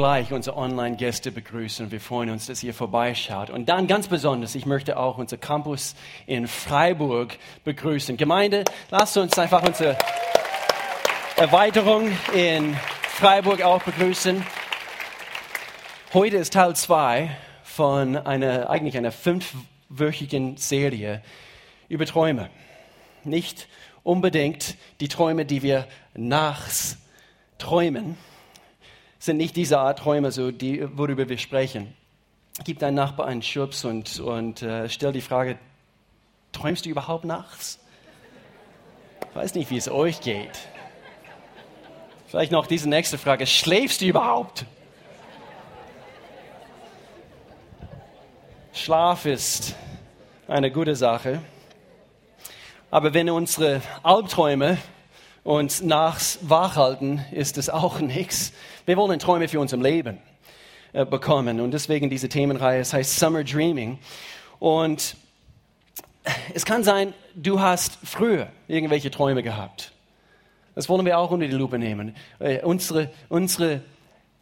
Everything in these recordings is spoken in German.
gleich unsere Online-Gäste begrüßen. Wir freuen uns, dass ihr vorbeischaut. Und dann ganz besonders, ich möchte auch unser Campus in Freiburg begrüßen. Gemeinde, lasst uns einfach unsere Erweiterung in Freiburg auch begrüßen. Heute ist Teil 2 von einer, eigentlich einer fünfwöchigen Serie über Träume. Nicht unbedingt die Träume, die wir nachts träumen, sind nicht diese Art Träume, so die, worüber wir sprechen. Gib deinem Nachbar einen Schubs und, und äh, stell die Frage, träumst du überhaupt nachts? Ich weiß nicht, wie es euch geht. Vielleicht noch diese nächste Frage, schläfst du überhaupt? Schlaf ist eine gute Sache. Aber wenn unsere Albträume uns nachts wachhalten, ist es auch nichts. Wir wollen Träume für unser Leben äh, bekommen und deswegen diese Themenreihe, es heißt Summer Dreaming. Und es kann sein, du hast früher irgendwelche Träume gehabt. Das wollen wir auch unter die Lupe nehmen. Äh, unsere, unsere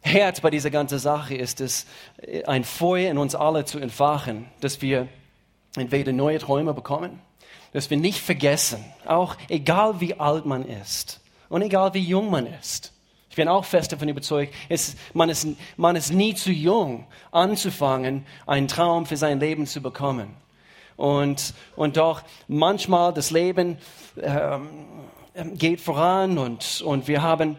Herz bei dieser ganzen Sache ist es, äh, ein Feuer in uns alle zu entfachen, dass wir entweder neue Träume bekommen dass wir nicht vergessen, auch egal wie alt man ist und egal wie jung man ist. Ich bin auch fest davon überzeugt, es, man, ist, man ist nie zu jung, anzufangen, einen Traum für sein Leben zu bekommen. Und, und doch manchmal das Leben ähm, geht voran und, und wir haben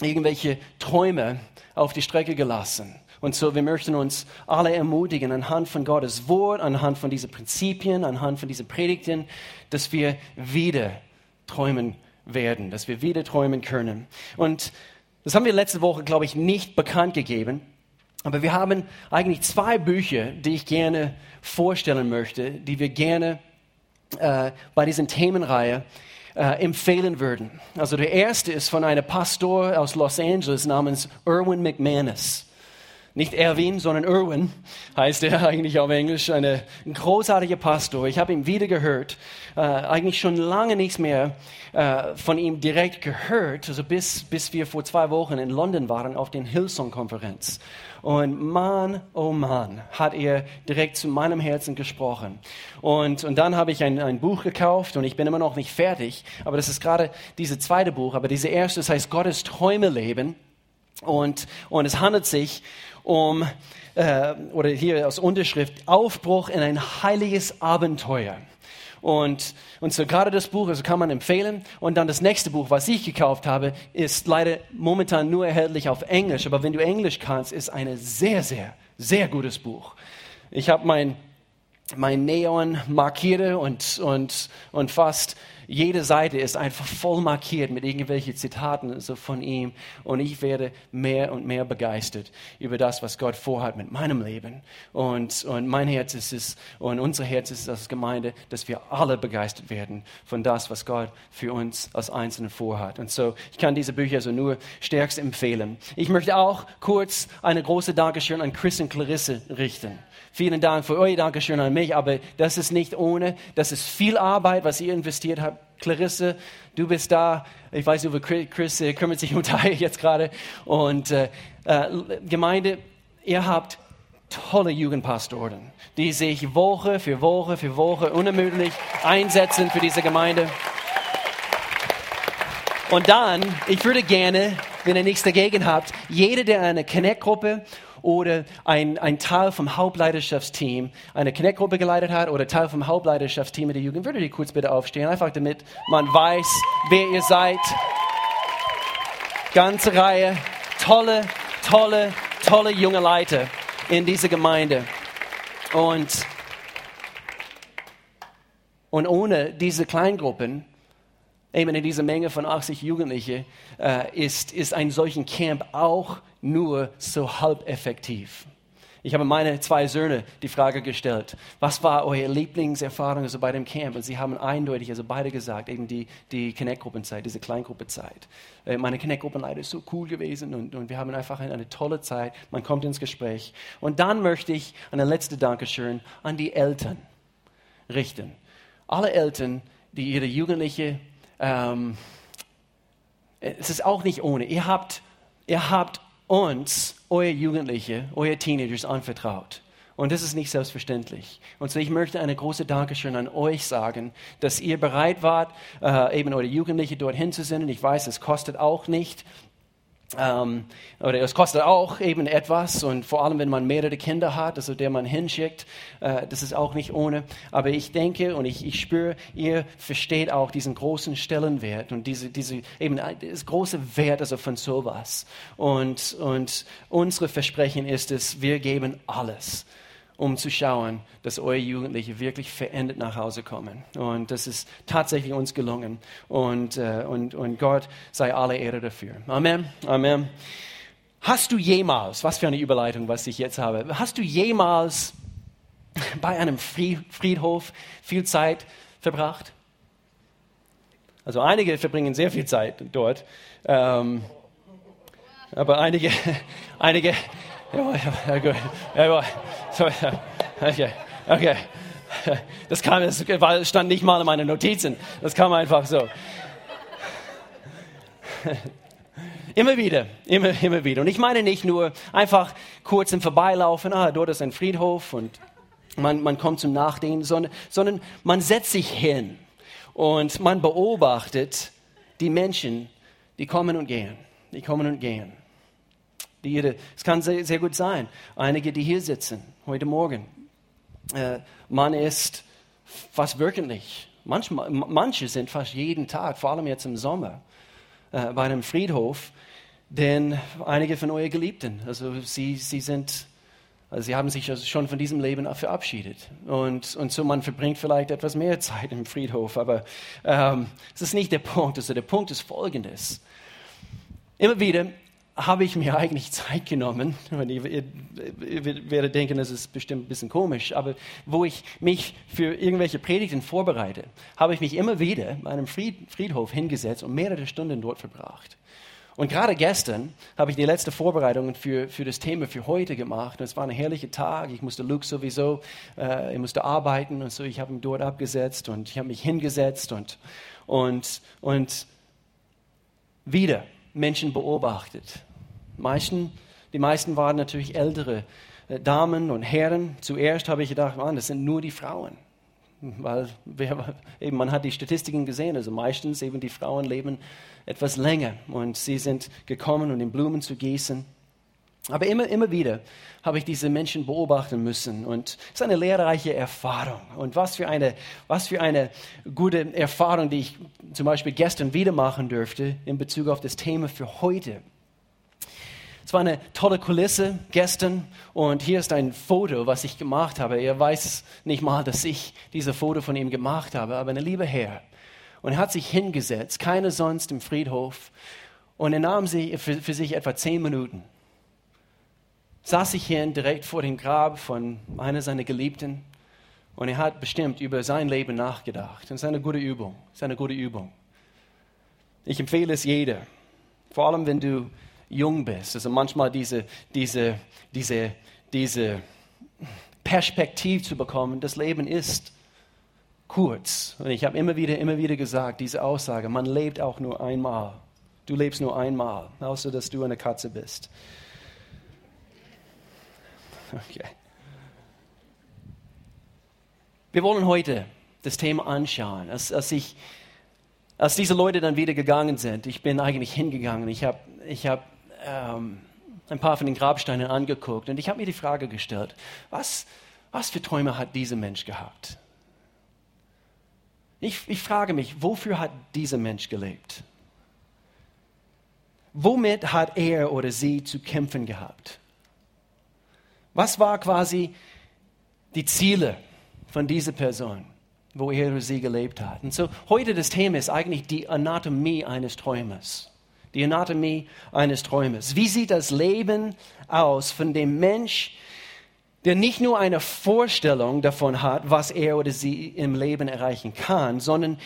irgendwelche Träume auf die Strecke gelassen. Und so, wir möchten uns alle ermutigen, anhand von Gottes Wort, anhand von diesen Prinzipien, anhand von diesen Predigten, dass wir wieder träumen werden, dass wir wieder träumen können. Und das haben wir letzte Woche, glaube ich, nicht bekannt gegeben. Aber wir haben eigentlich zwei Bücher, die ich gerne vorstellen möchte, die wir gerne äh, bei diesen Themenreihe äh, empfehlen würden. Also der erste ist von einem Pastor aus Los Angeles namens Erwin McManus. Nicht Erwin, sondern Irwin heißt er eigentlich auf Englisch. Ein großartiger Pastor. Ich habe ihn wieder gehört. Äh, eigentlich schon lange nichts mehr äh, von ihm direkt gehört. Also bis, bis wir vor zwei Wochen in London waren auf den Hillsong-Konferenz. Und Mann, oh Mann, hat er direkt zu meinem Herzen gesprochen. Und, und dann habe ich ein, ein Buch gekauft und ich bin immer noch nicht fertig. Aber das ist gerade dieses zweite Buch. Aber diese erste, das heißt Gottes Träume leben. Und, und es handelt sich um, äh, oder hier aus Unterschrift, Aufbruch in ein heiliges Abenteuer. Und, und so gerade das Buch, also kann man empfehlen. Und dann das nächste Buch, was ich gekauft habe, ist leider momentan nur erhältlich auf Englisch. Aber wenn du Englisch kannst, ist ein sehr, sehr, sehr gutes Buch. Ich habe mein, mein Neon markiert und, und, und fast jede Seite ist einfach voll markiert mit irgendwelchen Zitaten so von ihm. Und ich werde mehr und mehr begeistert über das, was Gott vorhat mit meinem Leben. Und, und mein Herz ist es, und unser Herz ist es als Gemeinde, dass wir alle begeistert werden von das, was Gott für uns als Einzelne vorhat. Und so, ich kann diese Bücher so nur stärkst empfehlen. Ich möchte auch kurz eine große Dankeschön an Chris und Clarisse richten. Vielen Dank für euer Dankeschön an mich, aber das ist nicht ohne, das ist viel Arbeit, was ihr investiert habt. Clarisse, du bist da. Ich weiß über Chris äh, kümmert sich um Teil jetzt gerade. Und äh, äh, Gemeinde, ihr habt tolle Jugendpastoren, die sich Woche für Woche für Woche unermüdlich einsetzen für diese Gemeinde. Und dann, ich würde gerne, wenn ihr nichts dagegen habt, jeder, der eine Connect-Gruppe oder ein, ein Teil vom Hauptleiterschaftsteam eine Connect-Gruppe geleitet hat oder Teil vom Hauptleiterschaftsteam in der Jugend, würdet ihr kurz bitte aufstehen, einfach damit man weiß, wer ihr seid. Ganze Reihe, tolle, tolle, tolle junge Leiter in dieser Gemeinde. Und, und ohne diese Kleingruppen eben in dieser Menge von 80 Jugendlichen, äh, ist, ist ein solchen Camp auch nur so halb effektiv. Ich habe meine zwei Söhne die Frage gestellt, was war eure Lieblingserfahrung also bei dem Camp? Und sie haben eindeutig, also beide gesagt, eben die, die Connect-Gruppenzeit, diese Kleingruppenzeit. Äh, meine Connect-Gruppenleiter ist so cool gewesen und, und wir haben einfach eine, eine tolle Zeit. Man kommt ins Gespräch. Und dann möchte ich eine letzte Dankeschön an die Eltern richten. Alle Eltern, die ihre Jugendliche ähm, es ist auch nicht ohne. Ihr habt, ihr habt uns, euer Jugendliche, euer Teenagers anvertraut. Und das ist nicht selbstverständlich. Und so ich möchte eine große Dankeschön an euch sagen, dass ihr bereit wart, äh, eben eure Jugendliche dorthin zu senden. Ich weiß, es kostet auch nicht. Ähm, oder es kostet auch eben etwas und vor allem, wenn man mehrere Kinder hat, also der man hinschickt, äh, das ist auch nicht ohne. Aber ich denke und ich, ich spüre, ihr versteht auch diesen großen Stellenwert und diese, diese eben das große Wert also von sowas. Und, und unsere Versprechen ist es, wir geben alles um zu schauen, dass eure Jugendliche wirklich verändert nach Hause kommen. Und das ist tatsächlich uns gelungen. Und, äh, und, und Gott sei alle Ehre dafür. Amen. Amen. Hast du jemals, was für eine Überleitung, was ich jetzt habe, hast du jemals bei einem Friedhof viel Zeit verbracht? Also einige verbringen sehr viel Zeit dort, ähm, aber einige, einige, ja, ja, gut. Ja, okay, okay. Das kam, das stand nicht mal in meinen Notizen. Das kam einfach so. Immer wieder, immer, immer wieder. Und ich meine nicht nur einfach kurz im Vorbeilaufen, ah, dort ist ein Friedhof und man, man kommt zum Nachdenken, sondern, sondern man setzt sich hin und man beobachtet die Menschen, die kommen und gehen. Die kommen und gehen. Die es kann sehr, sehr gut sein, einige, die hier sitzen, heute Morgen, äh, man ist fast manchmal, manche sind fast jeden Tag, vor allem jetzt im Sommer, äh, bei einem Friedhof, denn einige von euren Geliebten, also sie, sie sind also sie haben sich schon von diesem Leben verabschiedet. Und, und so man verbringt vielleicht etwas mehr Zeit im Friedhof. Aber ähm, das ist nicht der Punkt. Also der Punkt ist folgendes. Immer wieder habe ich mir eigentlich Zeit genommen, ihr, ihr, ihr, werdet denken, das ist bestimmt ein bisschen komisch, aber wo ich mich für irgendwelche Predigten vorbereite, habe ich mich immer wieder bei einem Friedhof hingesetzt und mehrere Stunden dort verbracht. Und gerade gestern habe ich die letzte Vorbereitung für, für das Thema für heute gemacht. Und es war ein herrlicher Tag. Ich musste Luke sowieso, äh, ich musste arbeiten und so. Ich habe ihn dort abgesetzt und ich habe mich hingesetzt und, und, und wieder Menschen beobachtet. Meisten, die meisten waren natürlich ältere äh, Damen und Herren. Zuerst habe ich gedacht, man, das sind nur die Frauen. Weil wir, eben, man hat die Statistiken gesehen, also meistens eben die Frauen leben etwas länger und sie sind gekommen, um den Blumen zu gießen. Aber immer, immer wieder habe ich diese Menschen beobachten müssen und es ist eine lehrreiche Erfahrung. Und was für eine, was für eine gute Erfahrung, die ich zum Beispiel gestern wieder machen dürfte in Bezug auf das Thema für heute. Es war eine tolle Kulisse gestern und hier ist ein Foto, was ich gemacht habe. Er weiß nicht mal, dass ich dieses Foto von ihm gemacht habe, aber eine liebe Herr. Und er hat sich hingesetzt, keiner sonst im Friedhof, und er nahm sie für, für sich etwa zehn Minuten. Saß sich hin direkt vor dem Grab von einer seiner Geliebten und er hat bestimmt über sein Leben nachgedacht. Und es ist eine gute Übung. Es gute Übung. Ich empfehle es jeder. Vor allem, wenn du jung bist. Also manchmal diese, diese, diese, diese Perspektive zu bekommen, das Leben ist kurz. Und ich habe immer wieder, immer wieder gesagt, diese Aussage, man lebt auch nur einmal. Du lebst nur einmal, außer dass du eine Katze bist. Okay. Wir wollen heute das Thema anschauen. Als, als, ich, als diese Leute dann wieder gegangen sind, ich bin eigentlich hingegangen, ich habe ich hab ähm, ein paar von den Grabsteinen angeguckt und ich habe mir die Frage gestellt, was, was für Träume hat dieser Mensch gehabt? Ich, ich frage mich, wofür hat dieser Mensch gelebt? Womit hat er oder sie zu kämpfen gehabt? Was war quasi die Ziele von dieser Person, wo er oder sie gelebt hat? Und so heute das Thema ist eigentlich die Anatomie eines Träumers die Anatomie eines Träumers. Wie sieht das Leben aus von dem Mensch, der nicht nur eine Vorstellung davon hat, was er oder sie im Leben erreichen kann, sondern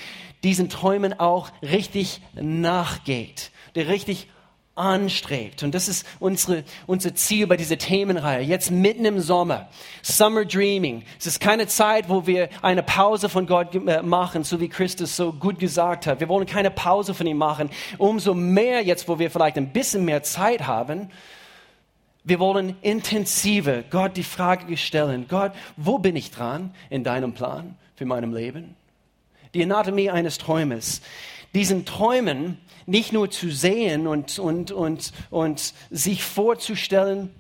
diesen Träumen auch richtig nachgeht, der richtig anstrebt. Und das ist unsere, unser Ziel bei dieser Themenreihe. Jetzt mitten im Sommer. Summer Dreaming. Es ist keine Zeit, wo wir eine Pause von Gott äh, machen, so wie Christus so gut gesagt hat. Wir wollen keine Pause von ihm machen. Umso mehr jetzt, wo wir vielleicht ein bisschen mehr Zeit haben, Wir wollen intensiver Gott die Frage stellen, Gott, wo bin ich dran in deinem Plan für meinem Leben? Die Anatomie eines Träumes. Diesen Träumen nicht nur zu sehen und, und, und, und sich vorzustellen,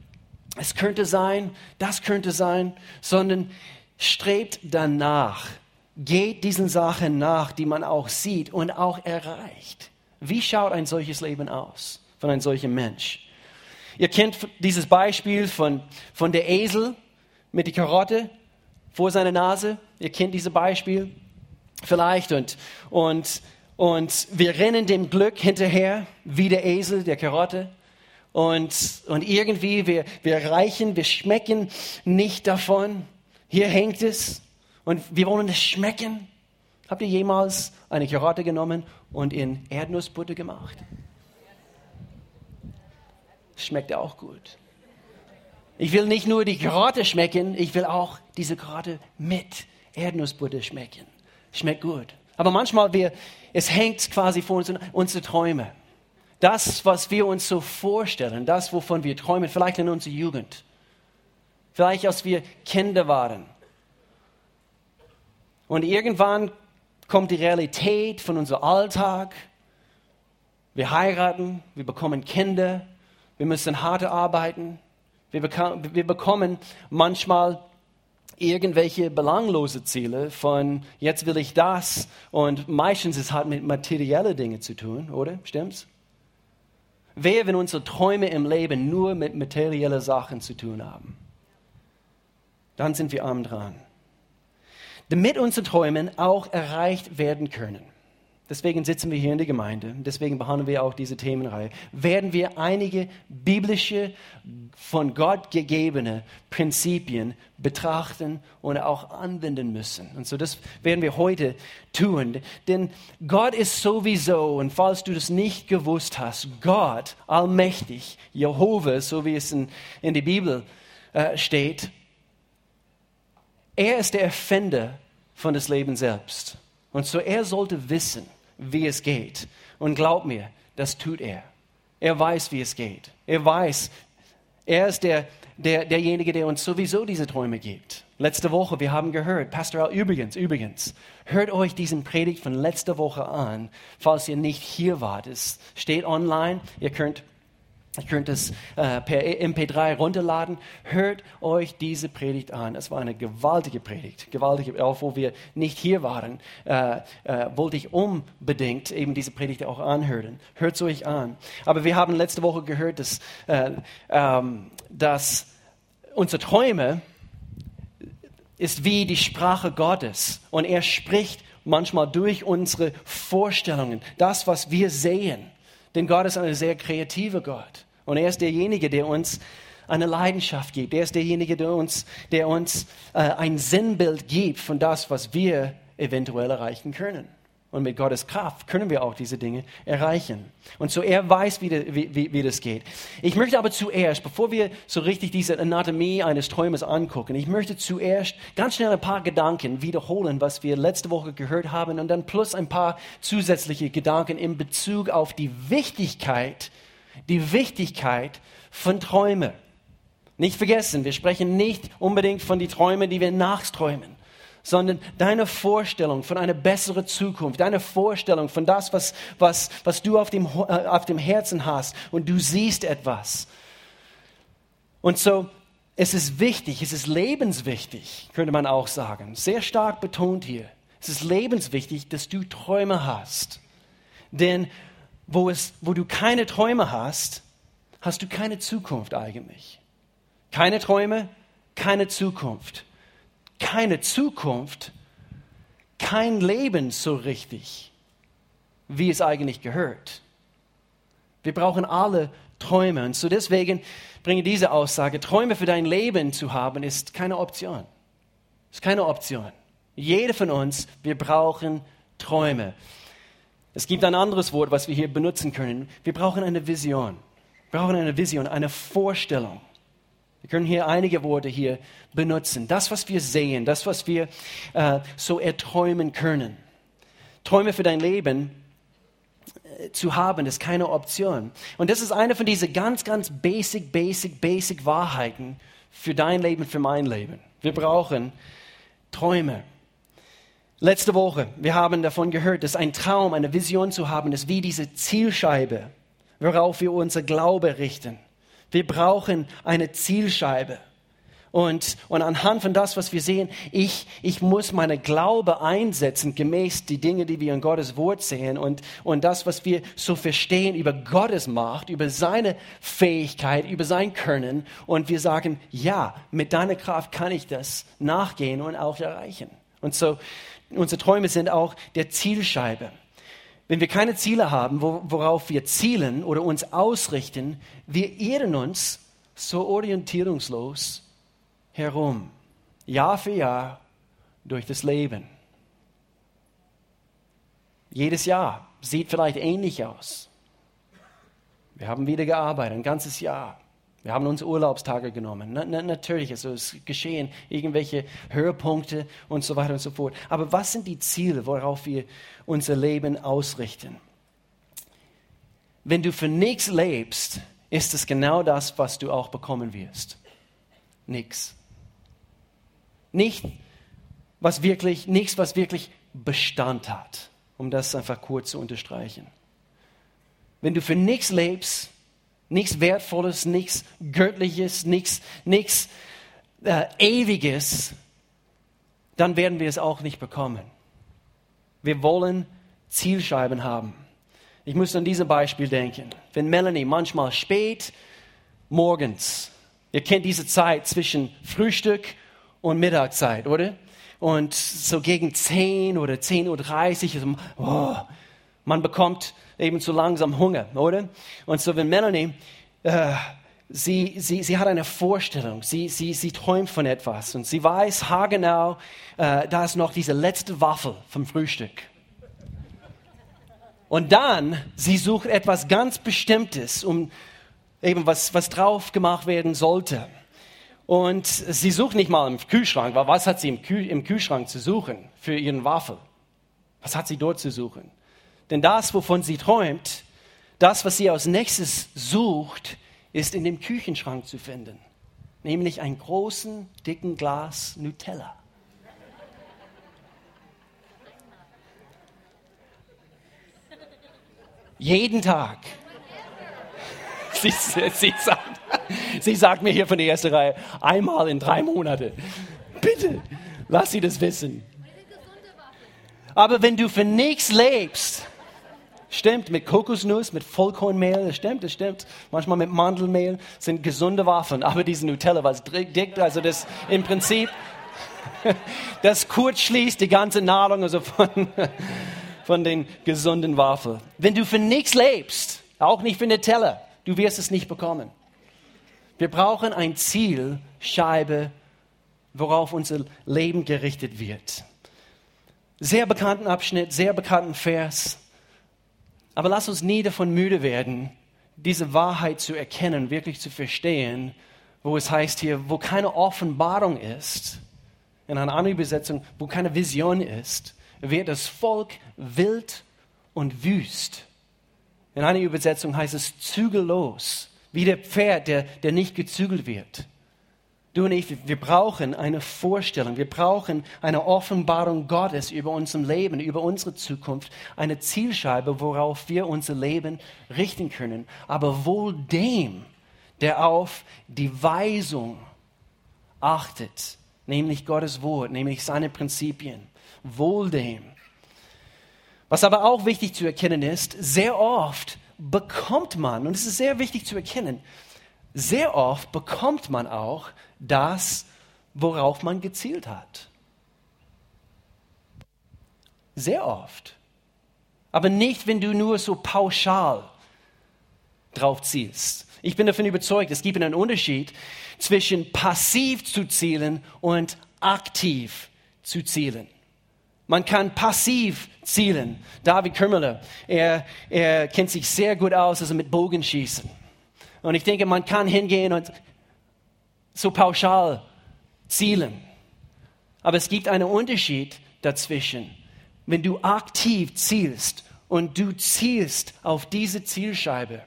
es könnte sein, das könnte sein, sondern strebt danach, geht diesen Sachen nach, die man auch sieht und auch erreicht. Wie schaut ein solches Leben aus von einem solchen Mensch? Ihr kennt dieses Beispiel von, von der Esel mit der Karotte vor seiner Nase. Ihr kennt dieses Beispiel vielleicht und, und, und wir rennen dem Glück hinterher, wie der Esel, der Karotte. Und, und irgendwie, wir, wir reichen, wir schmecken nicht davon. Hier hängt es und wir wollen es schmecken. Habt ihr jemals eine Karotte genommen und in Erdnussbutter gemacht? schmeckt auch gut. Ich will nicht nur die Karotte schmecken, ich will auch diese Karotte mit Erdnussbutter schmecken. Schmeckt gut. Aber manchmal, wir, es hängt quasi vor uns unsere Träume. Das, was wir uns so vorstellen, das, wovon wir träumen, vielleicht in unserer Jugend. Vielleicht, als wir Kinder waren. Und irgendwann kommt die Realität von unserem Alltag. Wir heiraten, wir bekommen Kinder, wir müssen hart arbeiten. Wir, wir bekommen manchmal irgendwelche belanglose Ziele von jetzt will ich das und meistens ist es halt mit materiellen Dingen zu tun, oder? Stimmt's? Wer, wenn unsere Träume im Leben nur mit materiellen Sachen zu tun haben? Dann sind wir arm dran. Damit unsere Träume auch erreicht werden können, deswegen sitzen wir hier in der Gemeinde, deswegen behandeln wir auch diese Themenreihe, werden wir einige biblische, von Gott gegebene Prinzipien betrachten und auch anwenden müssen. Und so das werden wir heute tun. Denn Gott ist sowieso, und falls du das nicht gewusst hast, Gott, allmächtig, Jehova, so wie es in, in der Bibel äh, steht, er ist der Erfinder von das Leben selbst. Und so er sollte wissen, wie es geht. Und glaub mir, das tut er. Er weiß, wie es geht. Er weiß, er ist der, der, derjenige, der uns sowieso diese Träume gibt. Letzte Woche, wir haben gehört, Pastor Al, übrigens, übrigens, hört euch diesen Predigt von letzter Woche an, falls ihr nicht hier wart. Es steht online, ihr könnt Ihr könnt es äh, per MP3 runterladen. Hört euch diese Predigt an. Es war eine gewaltige Predigt. Gewaltige, auch wo wir nicht hier waren, äh, äh, wollte ich unbedingt eben diese Predigt auch anhören. Hört es euch an. Aber wir haben letzte Woche gehört, dass, äh, ähm, dass unsere Träume ist wie die Sprache Gottes. Und er spricht manchmal durch unsere Vorstellungen, das, was wir sehen. Denn Gott ist ein sehr kreativer Gott. Und er ist derjenige, der uns eine Leidenschaft gibt. Er ist derjenige, der uns, der uns äh, ein Sinnbild gibt von das, was wir eventuell erreichen können. Und mit Gottes Kraft können wir auch diese Dinge erreichen. Und so er weiß, wie, wie, wie, das geht. Ich möchte aber zuerst, bevor wir so richtig diese Anatomie eines Träumes angucken, ich möchte zuerst ganz schnell ein paar Gedanken wiederholen, was wir letzte Woche gehört haben, und dann plus ein paar zusätzliche Gedanken in Bezug auf die Wichtigkeit, die Wichtigkeit von Träumen. Nicht vergessen, wir sprechen nicht unbedingt von den Träumen, die wir nachts träumen sondern deine Vorstellung von einer besseren Zukunft, deine Vorstellung von das, was, was, was du auf dem, äh, auf dem Herzen hast und du siehst etwas. Und so, es ist wichtig, es ist lebenswichtig, könnte man auch sagen, sehr stark betont hier. Es ist lebenswichtig, dass du Träume hast. Denn wo, es, wo du keine Träume hast, hast du keine Zukunft eigentlich. Keine Träume, keine Zukunft keine Zukunft, kein Leben so richtig, wie es eigentlich gehört. Wir brauchen alle Träume. Und so deswegen bringe diese Aussage, Träume für dein Leben zu haben, ist keine Option. Ist keine Option. Jeder von uns, wir brauchen Träume. Es gibt ein anderes Wort, was wir hier benutzen können. Wir brauchen eine Vision. Wir brauchen eine Vision, eine Vorstellung. Wir können hier einige Worte hier benutzen. Das, was wir sehen, das, was wir äh, so erträumen können. Träume für dein Leben äh, zu haben, ist keine Option. Und das ist eine von diesen ganz, ganz basic, basic, basic Wahrheiten für dein Leben, für mein Leben. Wir brauchen Träume. Letzte Woche, wir haben davon gehört, dass ein Traum, eine Vision zu haben, ist wie diese Zielscheibe, worauf wir unser Glaube richten. Wir brauchen eine Zielscheibe. Und, und anhand von das, was wir sehen, ich, ich muss meine Glaube einsetzen, gemäß die Dinge, die wir in Gottes Wort sehen und, und das, was wir so verstehen über Gottes Macht, über seine Fähigkeit, über sein Können. Und wir sagen, ja, mit deiner Kraft kann ich das nachgehen und auch erreichen. Und so, unsere Träume sind auch der Zielscheibe. Wenn wir keine Ziele haben, worauf wir zielen oder uns ausrichten, wir irren uns so orientierungslos herum, Jahr für Jahr durch das Leben. Jedes Jahr sieht vielleicht ähnlich aus. Wir haben wieder gearbeitet, ein ganzes Jahr. Wir haben uns Urlaubstage genommen. Na, na, natürlich, also es geschehen irgendwelche Höhepunkte und so weiter und so fort. Aber was sind die Ziele, worauf wir unser Leben ausrichten? Wenn du für nichts lebst, ist es genau das, was du auch bekommen wirst. Nichts. Nicht, was wirklich, nichts, was wirklich Bestand hat, um das einfach kurz zu unterstreichen. Wenn du für nichts lebst, nichts Wertvolles, nichts Göttliches, nichts, nichts äh, Ewiges, dann werden wir es auch nicht bekommen. Wir wollen Zielscheiben haben. Ich muss an dieses Beispiel denken. Wenn Melanie manchmal spät morgens, ihr kennt diese Zeit zwischen Frühstück und Mittagszeit, oder? Und so gegen 10 oder 10.30 Uhr, oh, man bekommt eben zu langsam Hunger, oder? Und so wenn Melanie, äh, sie, sie, sie hat eine Vorstellung, sie, sie, sie träumt von etwas und sie weiß haargenau, äh, da ist noch diese letzte Waffel vom Frühstück. Und dann, sie sucht etwas ganz Bestimmtes, um eben was, was drauf gemacht werden sollte. Und sie sucht nicht mal im Kühlschrank, weil was hat sie im, Kühl im Kühlschrank zu suchen für ihren Waffel? Was hat sie dort zu suchen? Denn das, wovon sie träumt, das, was sie als nächstes sucht, ist in dem Küchenschrank zu finden. Nämlich ein großen, dicken Glas Nutella. Jeden Tag. Sie, sie, sagt, sie sagt mir hier von der ersten Reihe, einmal in drei Monate. Bitte, lass sie das wissen. Aber wenn du für nichts lebst, stimmt, mit Kokosnuss, mit Vollkornmehl, das stimmt, das stimmt. Manchmal mit Mandelmehl sind gesunde Waffen, aber diese Nutella, was dick, also das im Prinzip, das kurz schließt die ganze Nahrung also von, von den gesunden Waffeln. Wenn du für nichts lebst, auch nicht für Nutella, Du wirst es nicht bekommen. Wir brauchen ein Ziel, Scheibe, worauf unser Leben gerichtet wird. Sehr bekannten Abschnitt, sehr bekannten Vers. Aber lass uns nie davon müde werden, diese Wahrheit zu erkennen, wirklich zu verstehen, wo es heißt hier, wo keine Offenbarung ist, in einer anderen Übersetzung, wo keine Vision ist, wird das Volk wild und wüst. In einer Übersetzung heißt es zügellos, wie der Pferd, der, der nicht gezügelt wird. Du und ich, wir brauchen eine Vorstellung, wir brauchen eine Offenbarung Gottes über unser Leben, über unsere Zukunft, eine Zielscheibe, worauf wir unser Leben richten können. Aber wohl dem, der auf die Weisung achtet, nämlich Gottes Wort, nämlich seine Prinzipien. Wohl dem. Was aber auch wichtig zu erkennen ist, sehr oft bekommt man, und es ist sehr wichtig zu erkennen, sehr oft bekommt man auch das, worauf man gezielt hat. Sehr oft. Aber nicht, wenn du nur so pauschal drauf zielst. Ich bin davon überzeugt, es gibt einen Unterschied zwischen passiv zu zielen und aktiv zu zielen. Man kann passiv zielen. David Kürmele, er, er kennt sich sehr gut aus, also mit Bogenschießen. Und ich denke, man kann hingehen und so pauschal zielen. Aber es gibt einen Unterschied dazwischen. Wenn du aktiv zielst und du zielst auf diese Zielscheibe,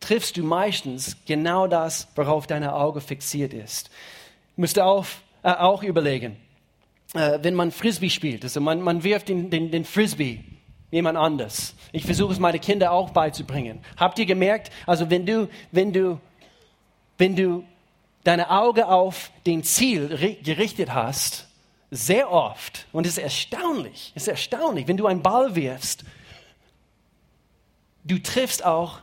triffst du meistens genau das, worauf dein Auge fixiert ist. Müsst ihr auch, äh, auch überlegen, äh, wenn man Frisbee spielt, also man, man wirft den, den, den Frisbee jemand anders. Ich versuche es meine Kinder auch beizubringen. Habt ihr gemerkt, also wenn du, wenn du, wenn du deine Augen auf den Ziel gerichtet hast, sehr oft, und es ist erstaunlich, es ist erstaunlich, wenn du einen Ball wirfst, du triffst auch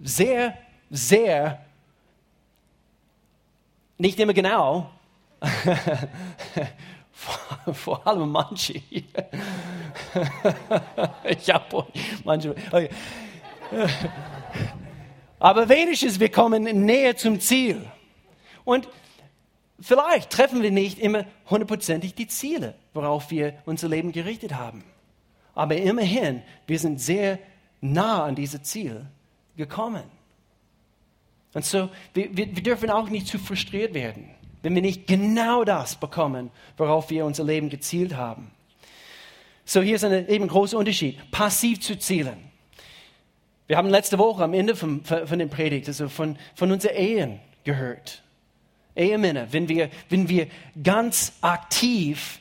sehr, sehr, nicht immer genau, vor, allem manche ich habe manche. Okay. Aber wenigstens, wir kommen näher zum Ziel. Und vielleicht treffen wir nicht immer hundertprozentig die Ziele, worauf wir unser Leben gerichtet haben. Aber immerhin, wir sind sehr nah an dieses Ziel gekommen. Und so, wir, wir, wir dürfen auch nicht zu frustriert werden, wenn wir nicht genau das bekommen, worauf wir unser Leben gezielt haben. So, hier ist ein eben großer Unterschied. Passiv zu zielen. Wir haben letzte Woche am Ende von, von den Predigt, also von, von unseren Ehen gehört. Ehemänner, wenn wir, wenn wir ganz aktiv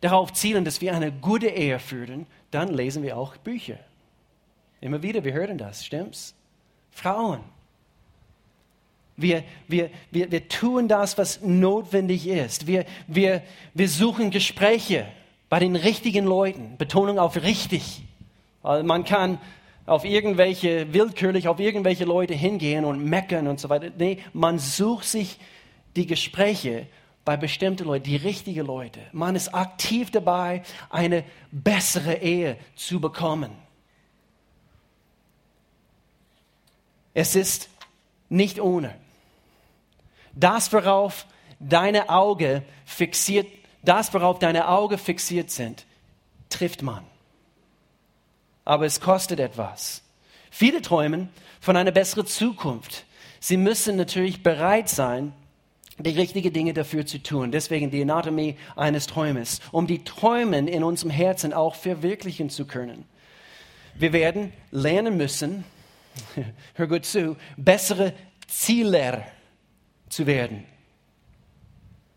darauf zielen, dass wir eine gute Ehe führen, dann lesen wir auch Bücher. Immer wieder, wir hören das, stimmt's? Frauen. Wir, wir, wir, wir tun das, was notwendig ist. Wir, wir, wir suchen Gespräche bei den richtigen Leuten. Betonung auf richtig. Man kann auf irgendwelche, willkürlich auf irgendwelche Leute hingehen und meckern und so weiter. Nee, man sucht sich die Gespräche bei bestimmten Leuten, die richtigen Leute. Man ist aktiv dabei, eine bessere Ehe zu bekommen. Es ist nicht ohne. Das, worauf deine Augen fixiert, das, worauf deine Augen fixiert sind, trifft man. Aber es kostet etwas. Viele träumen von einer besseren Zukunft. Sie müssen natürlich bereit sein, die richtigen Dinge dafür zu tun. Deswegen die Anatomie eines Träumes, um die Träumen in unserem Herzen auch verwirklichen zu können. Wir werden lernen müssen, hör gut zu, bessere Zieler zu werden.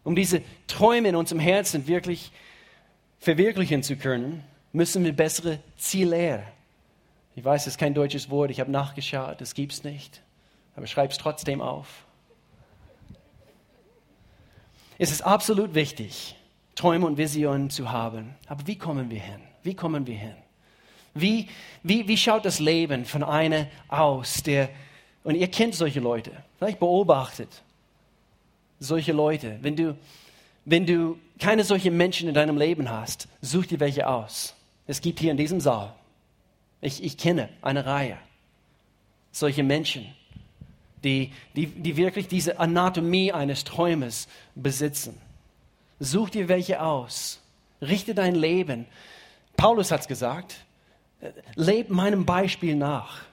Um diese Träume in unserem Herzen wirklich verwirklichen zu können, müssen wir bessere Zieler. Ich weiß, es ist kein deutsches Wort, ich habe nachgeschaut, das gibt es nicht, aber schreib es trotzdem auf. Es ist absolut wichtig, Träume und Visionen zu haben. Aber wie kommen wir hin? Wie kommen wir hin? Wie, wie, wie schaut das Leben von einer aus, der, und ihr kennt solche Leute, vielleicht beobachtet solche Leute. Wenn du, wenn du keine solchen Menschen in deinem Leben hast, such dir welche aus. Es gibt hier in diesem Saal, ich, ich kenne eine Reihe solche Menschen, die, die, die wirklich diese Anatomie eines Träumes besitzen. Such dir welche aus. Richte dein Leben. Paulus hat es gesagt, leb meinem Beispiel nach.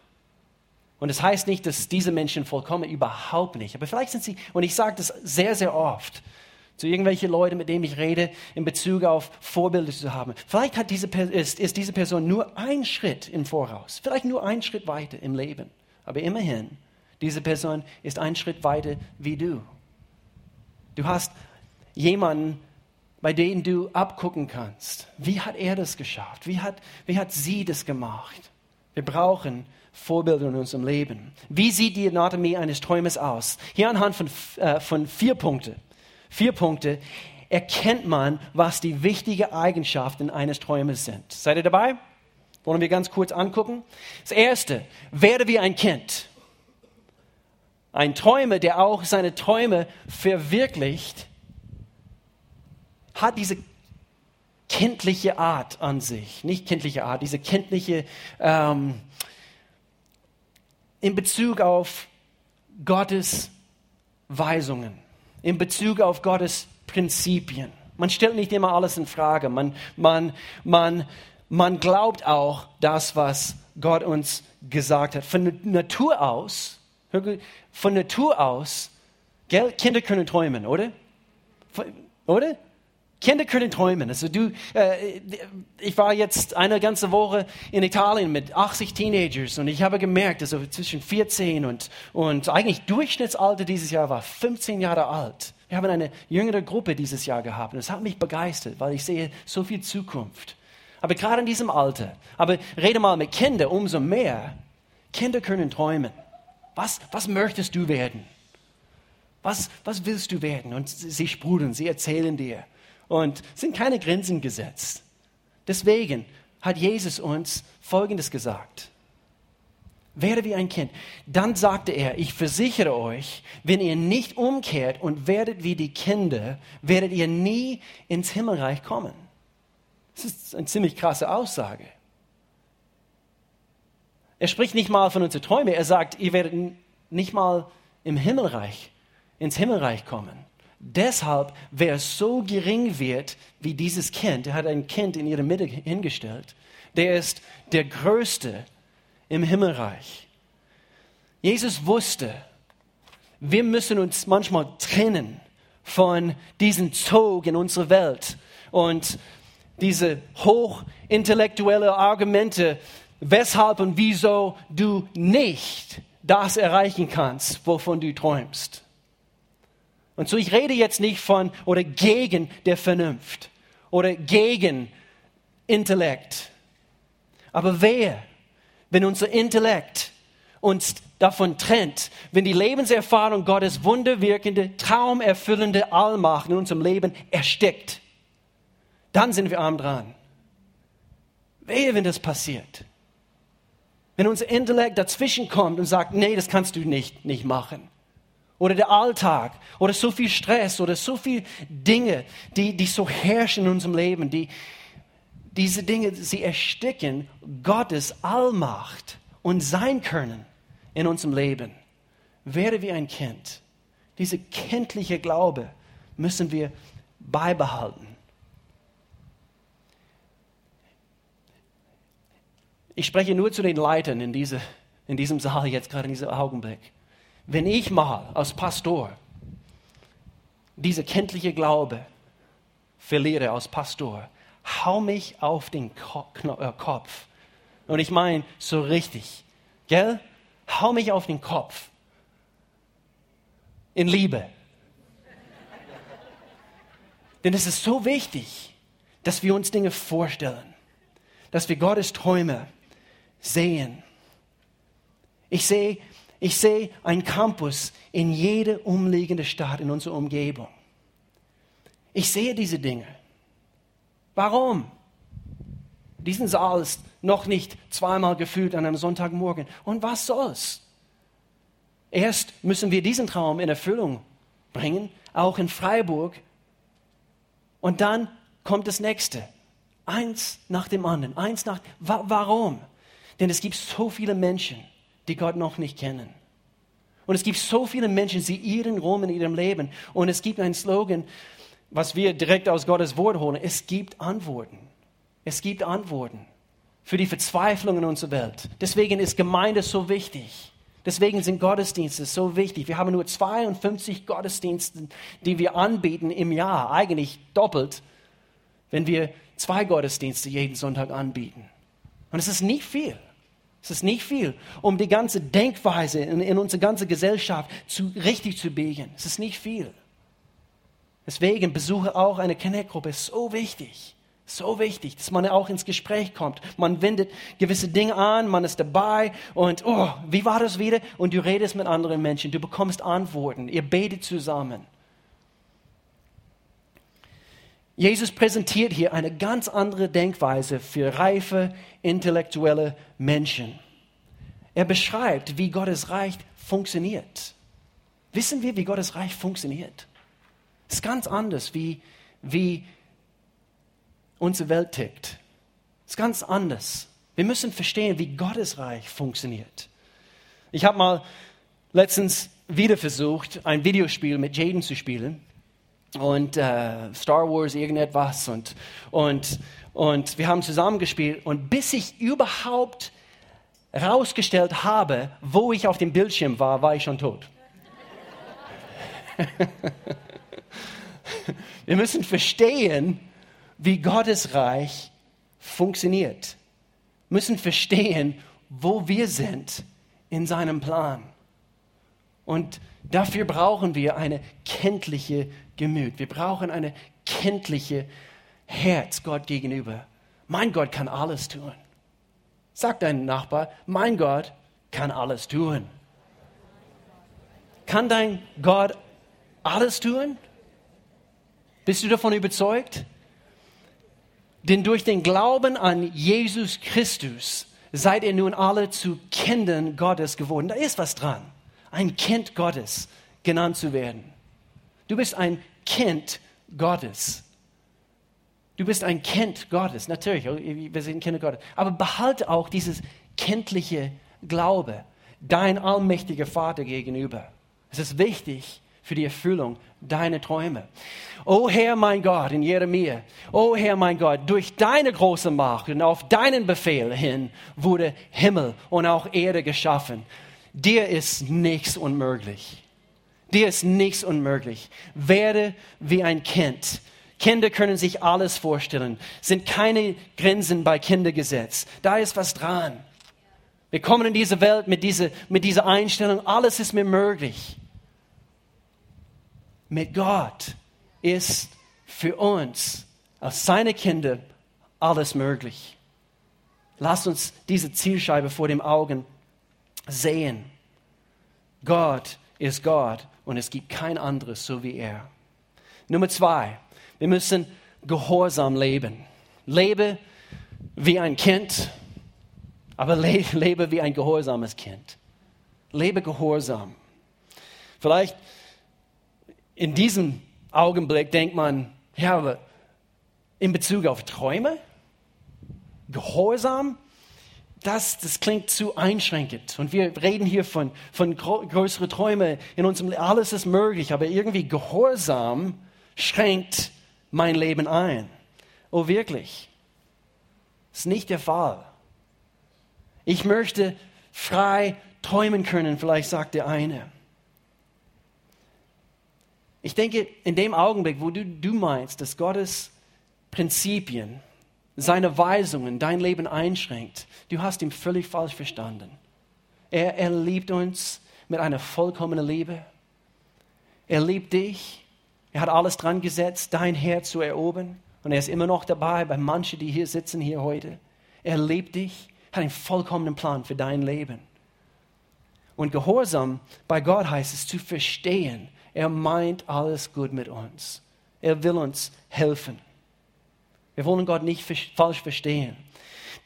Und es das heißt nicht, dass diese Menschen vollkommen überhaupt nicht. Aber vielleicht sind sie, und ich sage das sehr, sehr oft zu irgendwelchen Leuten, mit denen ich rede, in Bezug auf Vorbilder zu haben. Vielleicht hat diese, ist, ist diese Person nur ein Schritt im Voraus, vielleicht nur ein Schritt weiter im Leben. Aber immerhin, diese Person ist ein Schritt weiter wie du. Du hast jemanden, bei dem du abgucken kannst. Wie hat er das geschafft? Wie hat, wie hat sie das gemacht? Wir brauchen Vorbilder in unserem Leben. Wie sieht die Anatomie eines Träumes aus? Hier anhand von, äh, von vier Punkten. Vier Punkte erkennt man, was die wichtigen Eigenschaften eines Träumes sind. Seid ihr dabei? Wollen wir ganz kurz angucken? Das erste, werde wie ein Kind. Ein Träumer, der auch seine Träume verwirklicht, hat diese kindliche Art an sich. Nicht kindliche Art, diese kindliche ähm, in Bezug auf Gottes Weisungen, in Bezug auf Gottes Prinzipien. Man stellt nicht immer alles in Frage. Man, man, man, man glaubt auch das, was Gott uns gesagt hat. Von Natur aus, von Natur aus, Kinder können träumen, oder? Oder? Kinder können träumen. Also du, äh, ich war jetzt eine ganze Woche in Italien mit 80 Teenagers und ich habe gemerkt, also zwischen 14 und, und eigentlich Durchschnittsalter dieses Jahr war 15 Jahre alt. Wir haben eine jüngere Gruppe dieses Jahr gehabt und das hat mich begeistert, weil ich sehe so viel Zukunft. Aber gerade in diesem Alter, aber rede mal mit Kindern umso mehr. Kinder können träumen. Was, was möchtest du werden? Was, was willst du werden? Und sie sprudeln, sie erzählen dir und sind keine Grenzen gesetzt. Deswegen hat Jesus uns Folgendes gesagt. Werde wie ein Kind. Dann sagte er, ich versichere euch, wenn ihr nicht umkehrt und werdet wie die Kinder, werdet ihr nie ins Himmelreich kommen. Das ist eine ziemlich krasse Aussage. Er spricht nicht mal von unseren Träumen, er sagt, ihr werdet nicht mal im Himmelreich, ins Himmelreich kommen. Deshalb, wer so gering wird wie dieses Kind, er hat ein Kind in ihre Mitte hingestellt, der ist der Größte im Himmelreich. Jesus wusste, wir müssen uns manchmal trennen von diesem Zug in unserer Welt und diese hochintellektuelle Argumente, weshalb und wieso du nicht das erreichen kannst, wovon du träumst. Und so, ich rede jetzt nicht von oder gegen der Vernunft oder gegen Intellekt. Aber wer, wenn unser Intellekt uns davon trennt, wenn die Lebenserfahrung Gottes wunderwirkende, traumerfüllende Allmacht in unserem Leben erstickt, dann sind wir arm dran. Wehe, wenn das passiert. Wenn unser Intellekt dazwischen kommt und sagt, nee, das kannst du nicht, nicht machen oder der Alltag oder so viel Stress oder so viele Dinge, die, die so herrschen in unserem Leben, die, diese Dinge, sie ersticken Gottes Allmacht und sein Können in unserem Leben. Werde wie ein Kind. Diese kindliche Glaube müssen wir beibehalten. Ich spreche nur zu den Leitern in, diese, in diesem Saal jetzt gerade in diesem Augenblick wenn ich mal als Pastor diese kenntliche Glaube verliere als Pastor, hau mich auf den äh, Kopf. Und ich meine so richtig, gell? Hau mich auf den Kopf. In Liebe. Denn es ist so wichtig, dass wir uns Dinge vorstellen, dass wir Gottes Träume sehen. Ich sehe ich sehe einen Campus in jede umliegende Stadt in unserer Umgebung. Ich sehe diese Dinge. Warum? Diesen Saal ist noch nicht zweimal gefüllt an einem Sonntagmorgen. Und was soll's? Erst müssen wir diesen Traum in Erfüllung bringen, auch in Freiburg. Und dann kommt das nächste. Eins nach dem anderen. Eins nach. Warum? Denn es gibt so viele Menschen, die Gott noch nicht kennen. Und es gibt so viele Menschen, sie irren rum in ihrem Leben. Und es gibt einen Slogan, was wir direkt aus Gottes Wort holen. Es gibt Antworten. Es gibt Antworten für die Verzweiflung in unserer Welt. Deswegen ist Gemeinde so wichtig. Deswegen sind Gottesdienste so wichtig. Wir haben nur 52 Gottesdienste, die wir anbieten im Jahr. Eigentlich doppelt, wenn wir zwei Gottesdienste jeden Sonntag anbieten. Und es ist nicht viel. Es ist nicht viel, um die ganze Denkweise in, in unsere ganze Gesellschaft zu, richtig zu biegen. Es ist nicht viel. Deswegen besuche auch eine Connect-Gruppe. so wichtig. So wichtig, dass man auch ins Gespräch kommt. Man wendet gewisse Dinge an, man ist dabei und, oh, wie war das wieder? Und du redest mit anderen Menschen, du bekommst Antworten, ihr betet zusammen. Jesus präsentiert hier eine ganz andere Denkweise für reife, intellektuelle Menschen. Er beschreibt, wie Gottes Reich funktioniert. Wissen wir, wie Gottes Reich funktioniert? Es ist ganz anders, wie, wie unsere Welt tickt. Es ist ganz anders. Wir müssen verstehen, wie Gottes Reich funktioniert. Ich habe mal letztens wieder versucht, ein Videospiel mit Jaden zu spielen und äh, Star Wars irgendetwas und, und, und wir haben zusammen gespielt und bis ich überhaupt herausgestellt habe, wo ich auf dem Bildschirm war, war ich schon tot. Wir müssen verstehen, wie Gottes Reich funktioniert. Wir müssen verstehen, wo wir sind in seinem Plan. Und dafür brauchen wir eine kenntliche Gemüt. Wir brauchen eine kenntliche Herz Gott gegenüber. Mein Gott kann alles tun. Sag deinem Nachbar, mein Gott kann alles tun. Kann dein Gott alles tun? Bist du davon überzeugt? Denn durch den Glauben an Jesus Christus seid ihr nun alle zu Kindern Gottes geworden. Da ist was dran, ein Kind Gottes genannt zu werden. Du bist ein Kind Gottes. Du bist ein Kind Gottes, natürlich, wir sind Kinder Gottes. Aber behalte auch dieses kindliche Glaube dein allmächtiger Vater gegenüber. Es ist wichtig für die Erfüllung deiner Träume. O Herr mein Gott, in Jeremia, o Herr mein Gott, durch deine große Macht und auf deinen Befehl hin wurde Himmel und auch Erde geschaffen. Dir ist nichts unmöglich. Dir ist nichts unmöglich. Werde wie ein Kind. Kinder können sich alles vorstellen. Sind keine Grenzen bei Kindergesetz. Da ist was dran. Wir kommen in diese Welt mit dieser, mit dieser Einstellung, alles ist mir möglich. Mit Gott ist für uns als seine Kinder alles möglich. Lasst uns diese Zielscheibe vor dem Augen sehen. Gott ist Gott und es gibt kein anderes so wie er. Nummer zwei, wir müssen gehorsam leben. Lebe wie ein Kind, aber le lebe wie ein gehorsames Kind. Lebe gehorsam. Vielleicht in diesem Augenblick denkt man, ja, aber in Bezug auf Träume, Gehorsam, das, das klingt zu einschränkend. Und wir reden hier von, von größeren Träumen in unserem Leben. Alles ist möglich, aber irgendwie Gehorsam schränkt mein Leben ein. Oh, wirklich? Das ist nicht der Fall. Ich möchte frei träumen können, vielleicht sagt der eine. Ich denke, in dem Augenblick, wo du, du meinst, dass Gottes Prinzipien, seine Weisungen dein Leben einschränkt, du hast ihn völlig falsch verstanden. Er, er liebt uns mit einer vollkommenen Liebe. Er liebt dich. Er hat alles dran gesetzt, dein Herz zu erobern. Und er ist immer noch dabei bei manchen, die hier sitzen, hier heute. Er liebt dich, hat einen vollkommenen Plan für dein Leben. Und Gehorsam bei Gott heißt es zu verstehen, er meint alles gut mit uns. Er will uns helfen. Wir wollen Gott nicht falsch verstehen.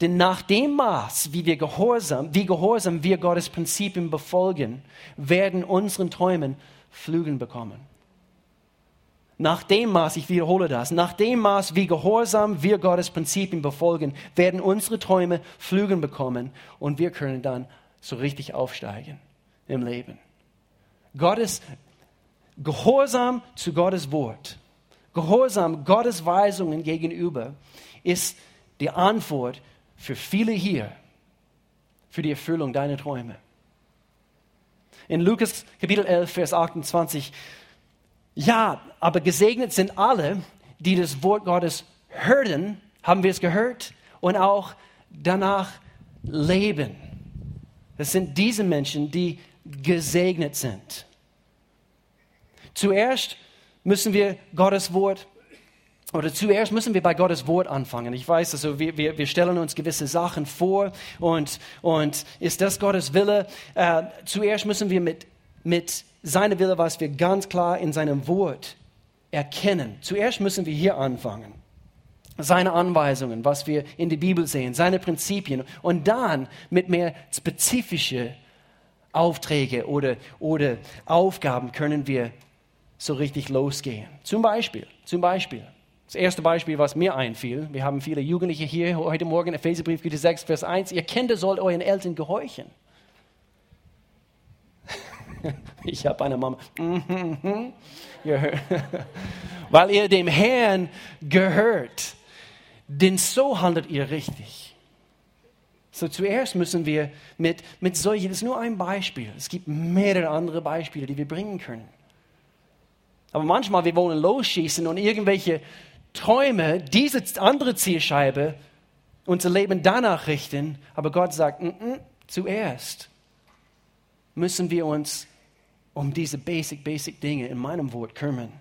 Denn nach dem Maß, wie wir gehorsam, wie gehorsam wir Gottes Prinzipien befolgen, werden unseren Träumen Flügel bekommen. Nach dem Maß, ich wiederhole das, nach dem Maß, wie gehorsam wir Gottes Prinzipien befolgen, werden unsere Träume Flügel bekommen und wir können dann so richtig aufsteigen im Leben. Gottes Gehorsam zu Gottes Wort, Gehorsam Gottes Weisungen gegenüber ist die Antwort für viele hier, für die Erfüllung deiner Träume. In Lukas Kapitel 11, Vers 28, ja, aber gesegnet sind alle, die das Wort Gottes hören, haben wir es gehört, und auch danach leben. Das sind diese Menschen, die gesegnet sind. Zuerst müssen wir Gottes Wort oder zuerst müssen wir bei Gottes Wort anfangen. Ich weiß, also wir, wir, wir stellen uns gewisse Sachen vor und, und ist das Gottes Wille? Äh, zuerst müssen wir mit, mit seinem Wille, was wir ganz klar in seinem Wort erkennen. Zuerst müssen wir hier anfangen. Seine Anweisungen, was wir in der Bibel sehen, seine Prinzipien und dann mit mehr spezifische Aufträge oder, oder Aufgaben können wir so richtig losgehen. Zum Beispiel, zum Beispiel, das erste Beispiel, was mir einfiel, wir haben viele Jugendliche hier heute Morgen, Epheserbrief, Kapitel 6, Vers 1, ihr Kinder sollt euren Eltern gehorchen. ich habe eine Mama, weil ihr dem Herrn gehört, denn so handelt ihr richtig. So zuerst müssen wir mit, mit solchen, das ist nur ein Beispiel, es gibt mehrere andere Beispiele, die wir bringen können. Aber manchmal wir wollen losschießen und irgendwelche Träume, diese andere Zielscheibe, unser Leben danach richten. Aber Gott sagt, N -n, zuerst müssen wir uns um diese basic, basic Dinge in meinem Wort kümmern.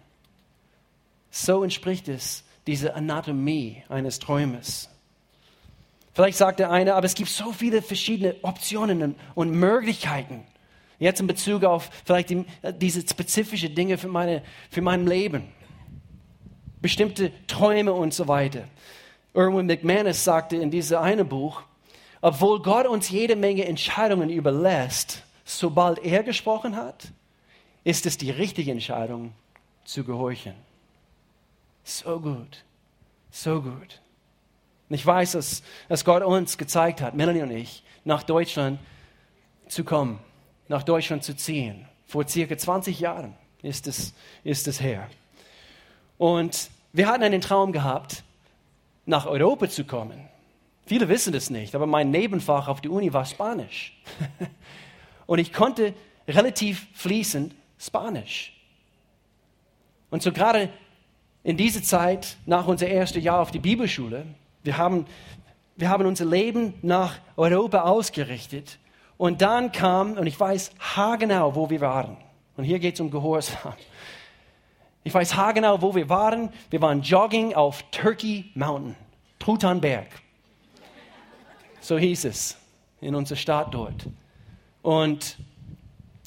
So entspricht es dieser Anatomie eines Träumes. Vielleicht sagt der eine, aber es gibt so viele verschiedene Optionen und Möglichkeiten. Jetzt in Bezug auf vielleicht die, diese spezifische Dinge für, meine, für mein Leben. Bestimmte Träume und so weiter. Erwin McManus sagte in diesem einen Buch, obwohl Gott uns jede Menge Entscheidungen überlässt, sobald er gesprochen hat, ist es die richtige Entscheidung zu gehorchen. So gut, so gut. Und ich weiß, dass, dass Gott uns gezeigt hat, Melanie und ich, nach Deutschland zu kommen, nach Deutschland zu ziehen. Vor circa 20 Jahren ist es, ist es her. Und wir hatten einen Traum gehabt, nach Europa zu kommen. Viele wissen das nicht, aber mein Nebenfach auf der Uni war Spanisch. Und ich konnte relativ fließend Spanisch. Und so gerade in dieser Zeit, nach unser erstes Jahr auf die Bibelschule, wir haben, wir haben unser Leben nach Europa ausgerichtet. Und dann kam, und ich weiß haargenau, wo wir waren. Und hier geht es um Gehorsam. Ich weiß haargenau, wo wir waren. Wir waren jogging auf Turkey Mountain, Trutanberg. So hieß es in unserer Stadt dort. Und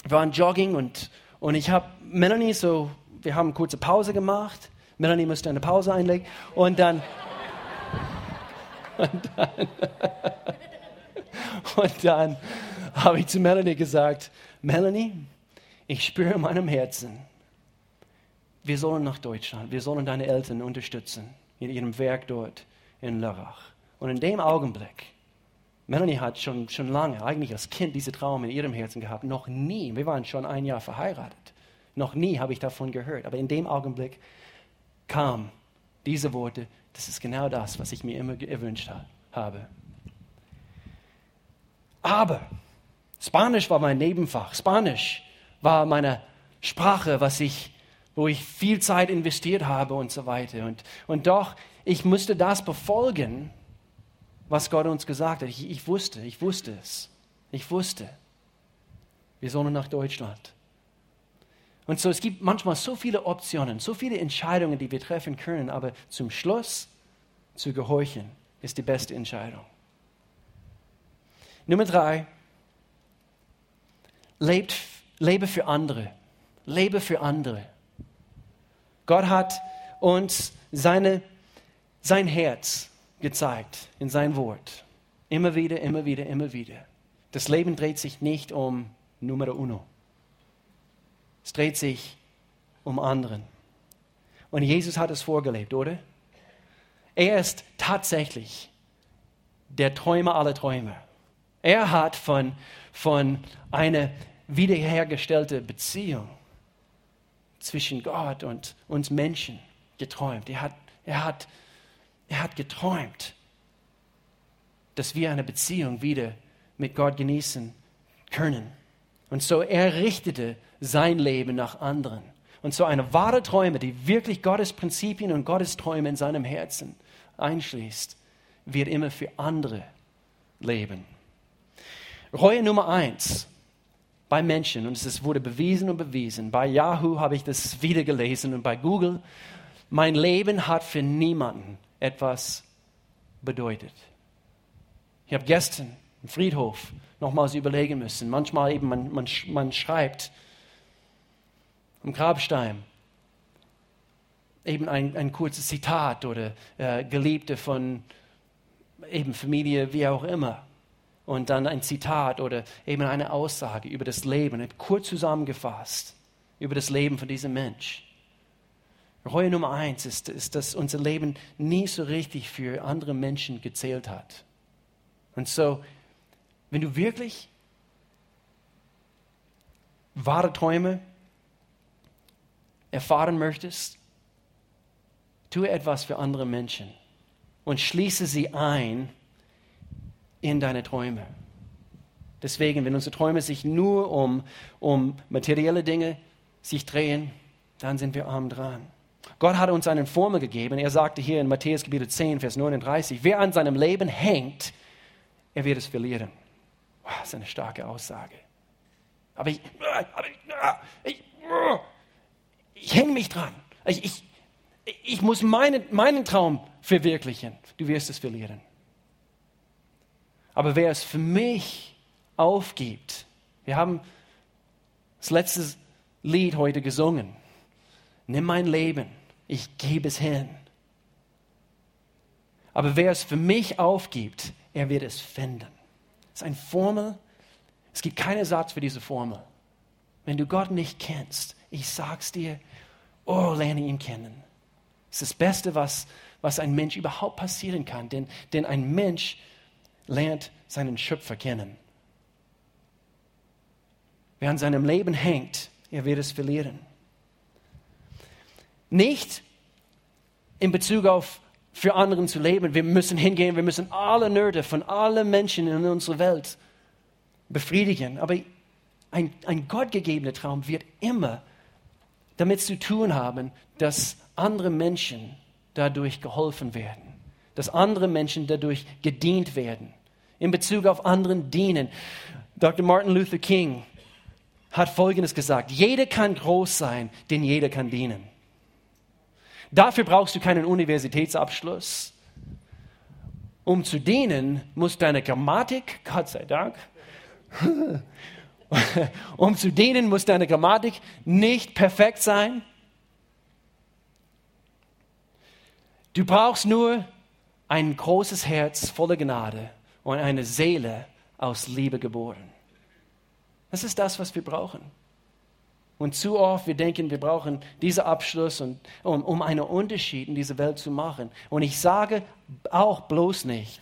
wir waren jogging und, und ich habe Melanie so, wir haben eine kurze Pause gemacht. Melanie musste eine Pause einlegen. Und dann, und dann, und dann habe ich zu Melanie gesagt, Melanie, ich spüre in meinem Herzen, wir sollen nach Deutschland, wir sollen deine Eltern unterstützen in ihrem Werk dort in Lörrach. Und in dem Augenblick, Melanie hat schon, schon lange, eigentlich als Kind, diese Traum in ihrem Herzen gehabt. Noch nie, wir waren schon ein Jahr verheiratet. Noch nie habe ich davon gehört. Aber in dem Augenblick kam diese Worte, das ist genau das, was ich mir immer gewünscht habe. Aber Spanisch war mein Nebenfach. Spanisch war meine Sprache, was ich, wo ich viel Zeit investiert habe und so weiter. Und, und doch, ich musste das befolgen, was Gott uns gesagt hat. Ich, ich wusste, ich wusste es. Ich wusste. Wir sollen nach Deutschland. Und so, es gibt manchmal so viele Optionen, so viele Entscheidungen, die wir treffen können, aber zum Schluss zu gehorchen ist die beste Entscheidung. Nummer drei, lebt, lebe für andere. Lebe für andere. Gott hat uns seine, sein Herz gezeigt in sein Wort. Immer wieder, immer wieder, immer wieder. Das Leben dreht sich nicht um Numero uno. Es dreht sich um anderen. Und Jesus hat es vorgelebt, oder? Er ist tatsächlich der Träumer aller Träume. Er hat von, von einer wiederhergestellten Beziehung zwischen Gott und uns Menschen geträumt. Er hat, er hat er hat geträumt, dass wir eine Beziehung wieder mit Gott genießen können. Und so er richtete sein Leben nach anderen. Und so eine wahre Träume, die wirklich Gottes Prinzipien und Gottes Träume in seinem Herzen einschließt, wird immer für andere leben. Reue Nummer eins bei Menschen, und es wurde bewiesen und bewiesen. Bei Yahoo habe ich das wieder gelesen und bei Google. Mein Leben hat für niemanden etwas bedeutet. Ich habe gestern im Friedhof nochmals überlegen müssen. Manchmal eben, man, man, man schreibt am Grabstein eben ein, ein kurzes Zitat oder äh, Geliebte von eben Familie, wie auch immer. Und dann ein Zitat oder eben eine Aussage über das Leben, kurz zusammengefasst, über das Leben von diesem Mensch. Reue Nummer eins ist, ist, dass unser Leben nie so richtig für andere Menschen gezählt hat. Und so, wenn du wirklich wahre Träume erfahren möchtest, tue etwas für andere Menschen und schließe sie ein in deine Träume. Deswegen, wenn unsere Träume sich nur um, um materielle Dinge sich drehen, dann sind wir arm dran. Gott hat uns eine Formel gegeben. Er sagte hier in Matthäus Kapitel 10, Vers 39, wer an seinem Leben hängt, er wird es verlieren. Das ist eine starke Aussage. Aber ich, aber ich, ich, ich hänge mich dran. Ich, ich, ich muss meine, meinen Traum verwirklichen. Du wirst es verlieren. Aber wer es für mich aufgibt, wir haben das letzte Lied heute gesungen. Nimm mein Leben, ich gebe es hin. Aber wer es für mich aufgibt, er wird es finden. Das ist eine Formel. Es gibt keinen Satz für diese Formel. Wenn du Gott nicht kennst, ich sag's dir, oh, lerne ihn kennen. Das ist das Beste, was, was ein Mensch überhaupt passieren kann, denn, denn ein Mensch lernt seinen Schöpfer kennen. Wer an seinem Leben hängt, er wird es verlieren. Nicht in Bezug auf für anderen zu leben. Wir müssen hingehen, wir müssen alle Nöte von allen Menschen in unserer Welt befriedigen. Aber ein, ein gottgegebener Traum wird immer damit zu tun haben, dass andere Menschen dadurch geholfen werden, dass andere Menschen dadurch gedient werden, in Bezug auf anderen dienen. Dr. Martin Luther King hat Folgendes gesagt, jeder kann groß sein, denn jeder kann dienen. Dafür brauchst du keinen Universitätsabschluss. Um zu dienen, muss deine Grammatik, Gott sei Dank, um zu dienen, muss deine Grammatik nicht perfekt sein. Du brauchst nur ein großes Herz voller Gnade und eine Seele aus Liebe geboren. Das ist das, was wir brauchen. Und zu oft, wir denken, wir brauchen diesen Abschluss, und, um, um einen Unterschied in dieser Welt zu machen. Und ich sage auch bloß nicht,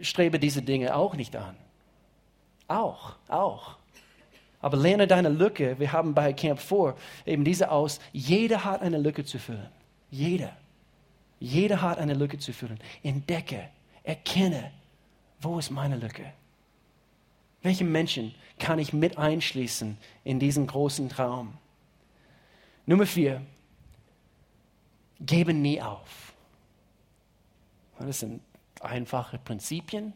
strebe diese Dinge auch nicht an. Auch, auch. Aber lerne deine Lücke. Wir haben bei Camp 4 eben diese aus. Jeder hat eine Lücke zu füllen. Jeder. Jeder hat eine Lücke zu füllen. Entdecke, erkenne, wo ist meine Lücke? Welche Menschen kann ich mit einschließen in diesen großen Traum? Nummer vier, gebe nie auf. Das sind einfache Prinzipien,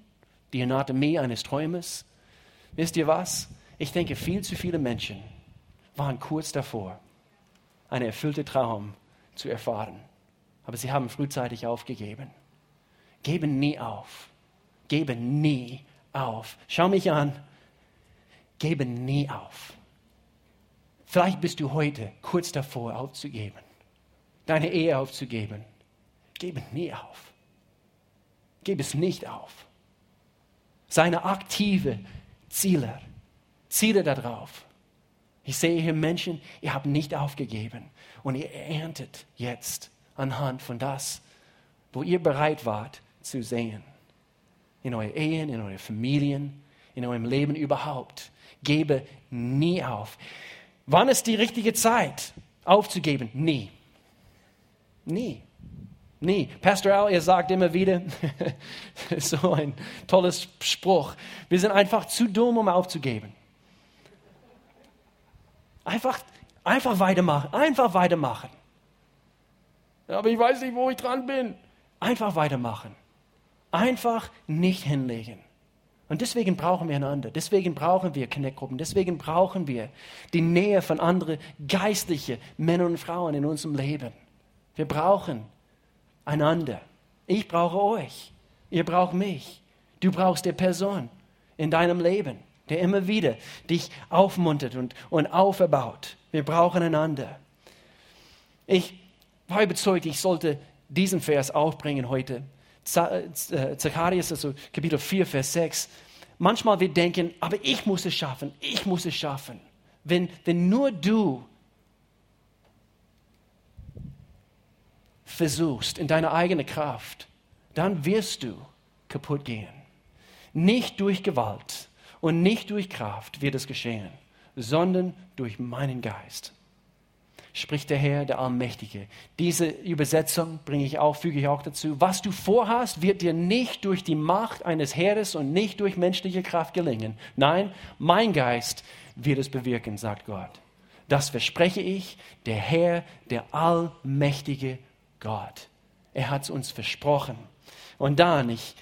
die Anatomie eines Träumers. Wisst ihr was? Ich denke, viel zu viele Menschen waren kurz davor, einen erfüllten Traum zu erfahren. Aber sie haben frühzeitig aufgegeben. Gebe nie auf. Gebe nie auf. Schau mich an. Gebe nie auf. Vielleicht bist du heute kurz davor aufzugeben, deine Ehe aufzugeben. Gebe nie auf. Gebe es nicht auf. Seine aktive Ziele, Ziele darauf. Ich sehe hier Menschen, ihr habt nicht aufgegeben und ihr erntet jetzt anhand von das, wo ihr bereit wart zu sehen in euren Ehen, in euren Familien, in eurem Leben überhaupt. Gebe nie auf. Wann ist die richtige Zeit aufzugeben? Nie. Nie. Nie. Pastor Al, er sagt immer wieder, so ein tolles Spruch, wir sind einfach zu dumm, um aufzugeben. Einfach, einfach weitermachen, einfach weitermachen. Aber ich weiß nicht, wo ich dran bin. Einfach weitermachen. Einfach nicht hinlegen. Und deswegen brauchen wir einander. Deswegen brauchen wir Connect-Gruppen. Deswegen brauchen wir die Nähe von anderen geistlichen Männern und Frauen in unserem Leben. Wir brauchen einander. Ich brauche euch. Ihr braucht mich. Du brauchst die Person in deinem Leben, der immer wieder dich aufmuntert und, und auferbaut. Wir brauchen einander. Ich war überzeugt, ich sollte diesen Vers aufbringen heute. Äh, Zacharias, also Kapitel 4, Vers 6. Manchmal wir denken, aber ich muss es schaffen, ich muss es schaffen. Wenn, wenn nur du versuchst in deiner eigenen Kraft, dann wirst du kaputt gehen. Nicht durch Gewalt und nicht durch Kraft wird es geschehen, sondern durch meinen Geist spricht der Herr, der Allmächtige. Diese Übersetzung bringe ich auch, füge ich auch dazu. Was du vorhast, wird dir nicht durch die Macht eines Heeres und nicht durch menschliche Kraft gelingen. Nein, mein Geist wird es bewirken, sagt Gott. Das verspreche ich, der Herr, der allmächtige Gott. Er hat es uns versprochen. Und dann, ich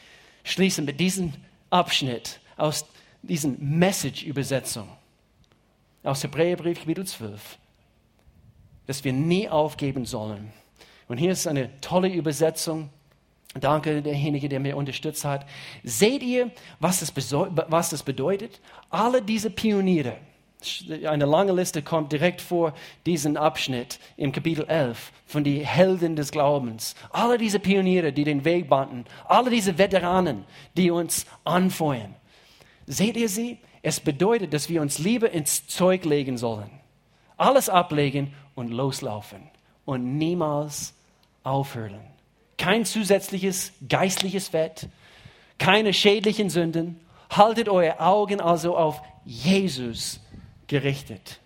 schließe mit diesem Abschnitt aus diesen Message-Übersetzung aus Hebräerbrief Kapitel 12, dass wir nie aufgeben sollen. Und hier ist eine tolle Übersetzung. Danke, derjenige, der mir unterstützt hat. Seht ihr, was das, was das bedeutet? Alle diese Pioniere, eine lange Liste kommt direkt vor diesen Abschnitt im Kapitel 11 von den Helden des Glaubens. Alle diese Pioniere, die den Weg banden, alle diese Veteranen, die uns anfeuern. Seht ihr sie? Es bedeutet, dass wir uns lieber ins Zeug legen sollen. Alles ablegen und loslaufen und niemals aufhören. Kein zusätzliches geistliches Fett, keine schädlichen Sünden. Haltet eure Augen also auf Jesus gerichtet,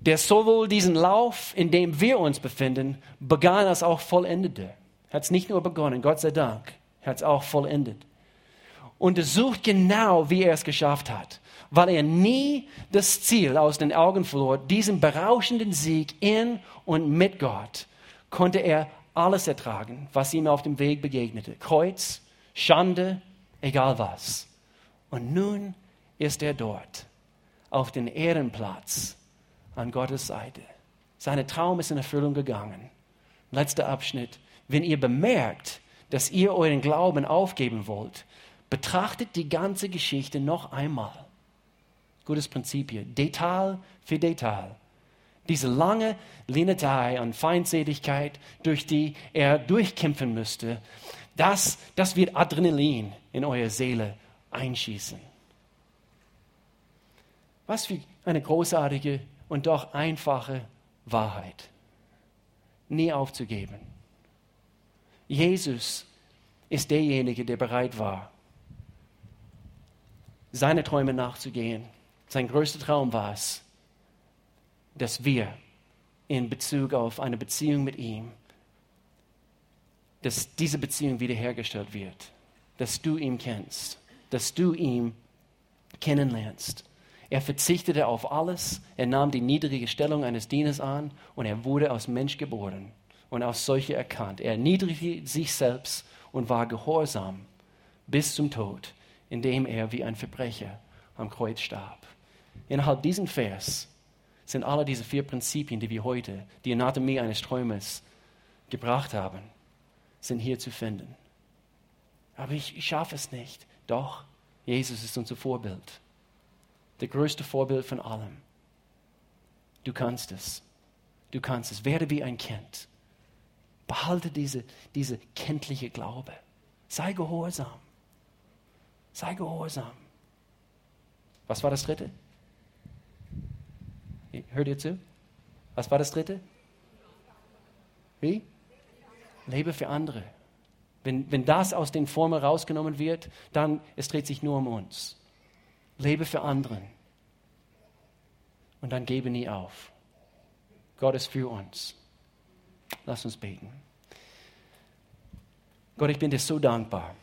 der sowohl diesen Lauf, in dem wir uns befinden, begann als auch vollendete. Er hat es nicht nur begonnen, Gott sei Dank, er hat es auch vollendet. Untersucht genau, wie er es geschafft hat, weil er nie das Ziel aus den Augen verlor, diesen berauschenden Sieg in und mit Gott, konnte er alles ertragen, was ihm auf dem Weg begegnete. Kreuz, Schande, egal was. Und nun ist er dort auf den Ehrenplatz an Gottes Seite. Seine Traum ist in Erfüllung gegangen. Letzter Abschnitt. Wenn ihr bemerkt, dass ihr euren Glauben aufgeben wollt, betrachtet die ganze Geschichte noch einmal. Gutes Prinzip hier. Detail für Detail. Diese lange Linetei an Feindseligkeit, durch die er durchkämpfen müsste, das, das wird Adrenalin in eure Seele einschießen. Was für eine großartige und doch einfache Wahrheit. Nie aufzugeben. Jesus ist derjenige, der bereit war, seine Träume nachzugehen. Sein größter Traum war es, dass wir in Bezug auf eine Beziehung mit ihm, dass diese Beziehung wiederhergestellt wird, dass du ihn kennst, dass du ihn kennenlernst. Er verzichtete auf alles, er nahm die niedrige Stellung eines Dieners an und er wurde als Mensch geboren und als solcher erkannt. Er erniedrigte sich selbst und war gehorsam bis zum Tod, indem er wie ein Verbrecher am Kreuz starb. Innerhalb diesen Vers sind alle diese vier Prinzipien, die wir heute, die Anatomie eines Träumers, gebracht haben, sind hier zu finden. Aber ich, ich schaffe es nicht. Doch, Jesus ist unser Vorbild der größte Vorbild von allem. Du kannst es. Du kannst es. Werde wie ein Kind. Behalte diese, diese kindliche Glaube. Sei gehorsam. Sei gehorsam. Was war das dritte? Hört ihr zu? Was war das dritte? Wie? Lebe für andere. Wenn, wenn das aus den Formen rausgenommen wird, dann es dreht sich nur um uns. Lebe für anderen. Und dann gebe nie auf. Gott ist für uns. Lass uns beten. Gott, ich bin dir so dankbar,